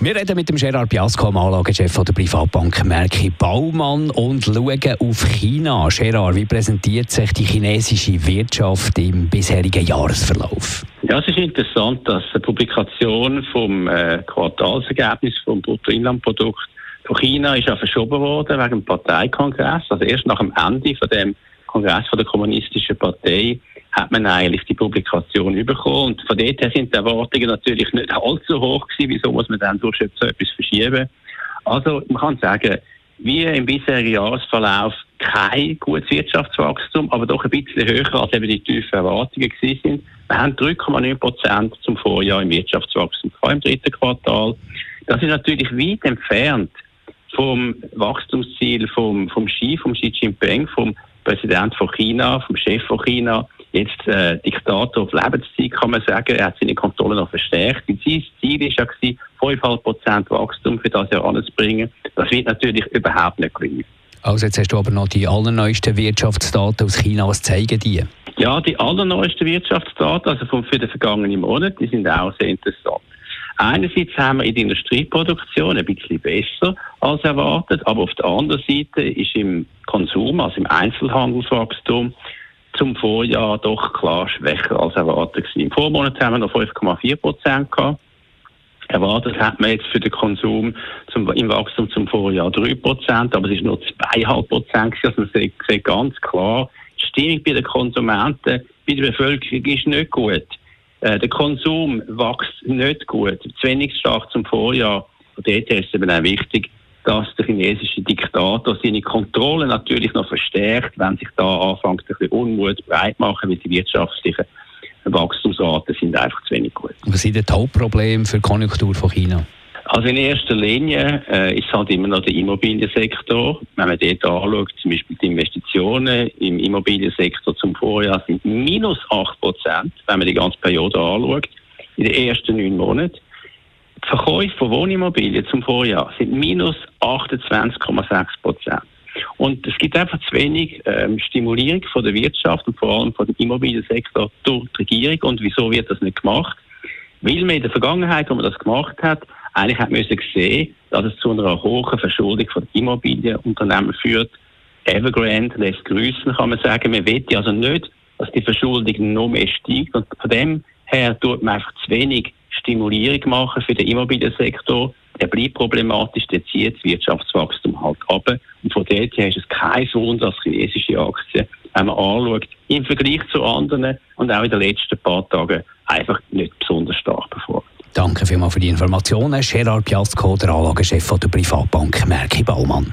wir reden mit dem Gerard Biasco, Anlagechef der Privatbank Merki Baumann und schauen auf China. Gerard, wie präsentiert sich die chinesische Wirtschaft im bisherigen Jahresverlauf? Ja, es ist interessant, dass die Publikation vom äh, Quartalsergebnis vom Bruttoinlandprodukt von China ist ja verschoben worden wegen dem Parteikongress. Also erst nach dem Ende von dem Kongress von der kommunistischen Partei hat man eigentlich die Publikation bekommen. Und von dort her sind die Erwartungen natürlich nicht allzu hoch gewesen. Wieso muss man dann durch etwas verschieben? Also, man kann sagen, wie im bisherigen Jahresverlauf kein gutes Wirtschaftswachstum, aber doch ein bisschen höher als eben die tiefen Erwartungen gewesen sind. Wir haben 3,9 Prozent zum Vorjahr im Wirtschaftswachstum, im dritten Quartal. Das ist natürlich weit entfernt vom Wachstumsziel vom, vom Xi, vom Xi Jinping, vom Präsident von China, vom Chef von China, jetzt äh, Diktator auf Lebenszeit, kann man sagen. Er hat seine Kontrolle noch verstärkt. Sein Ziel war ja, 5,5% Wachstum für das Jahr anzubringen. Das wird natürlich überhaupt nicht gelingen. Also jetzt hast du aber noch die allerneuesten Wirtschaftsdaten aus China. Was zeigen die? Ja, die allerneuesten Wirtschaftsdaten, also für den vergangenen Monat, die sind auch sehr interessant. Einerseits haben wir in der Industrieproduktion ein bisschen besser als erwartet, aber auf der anderen Seite ist im Konsum, also im Einzelhandelswachstum, zum Vorjahr doch klar schwächer als erwartet gewesen. Im Vormonat haben wir noch 5,4 Prozent gehabt. Erwartet hat man jetzt für den Konsum zum, im Wachstum zum Vorjahr 3 Prozent, aber es ist nur 2,5 Prozent. Also man sieht, sieht ganz klar, die Stimmung bei den Konsumenten, bei der Bevölkerung ist nicht gut. Äh, der Konsum wächst nicht gut, zu wenig stark zum Vorjahr. Von dort ist es eben auch wichtig, dass der chinesische Diktator seine Kontrolle natürlich noch verstärkt, wenn sich da anfängt, ein bisschen Unmut breit machen, weil die wirtschaftlichen Wachstumsraten sind einfach zu wenig gut. Was sind die Hauptprobleme für die Konjunktur von China? Also in erster Linie äh, ist halt immer noch der Immobiliensektor. Wenn man dort anschaut, zum Beispiel die Investitionen im Immobiliensektor zum Vorjahr sind minus 8 Prozent, wenn man die ganze Periode anschaut, in den ersten neun Monaten. Verkäufe von Wohnimmobilien zum Vorjahr sind minus 28,6 Prozent. Und es gibt einfach zu wenig ähm, Stimulierung von der Wirtschaft und vor allem von dem Immobiliensektor durch die Regierung. Und wieso wird das nicht gemacht? Weil man in der Vergangenheit, wo man das gemacht hat, eigentlich hat müssen sehen, dass es zu einer hohen Verschuldung von Immobilienunternehmen führt. Evergrande lässt grüßen, kann man sagen. Man will also nicht, dass die Verschuldung noch mehr steigt. Und von dem her tut man einfach zu wenig Stimulierung machen für den Immobiliensektor. Der bleibt problematisch, der zieht das Wirtschaftswachstum halt ab. Und von dort her ist es kein Wunder, dass chinesische Aktien, wenn man anschaut, im Vergleich zu anderen und auch in den letzten paar Tagen einfach nicht besonders stark performt. Danke vielmals für die Informationen. Gerard Piasco, der Anlagechef der Privatbank Merki Baumann.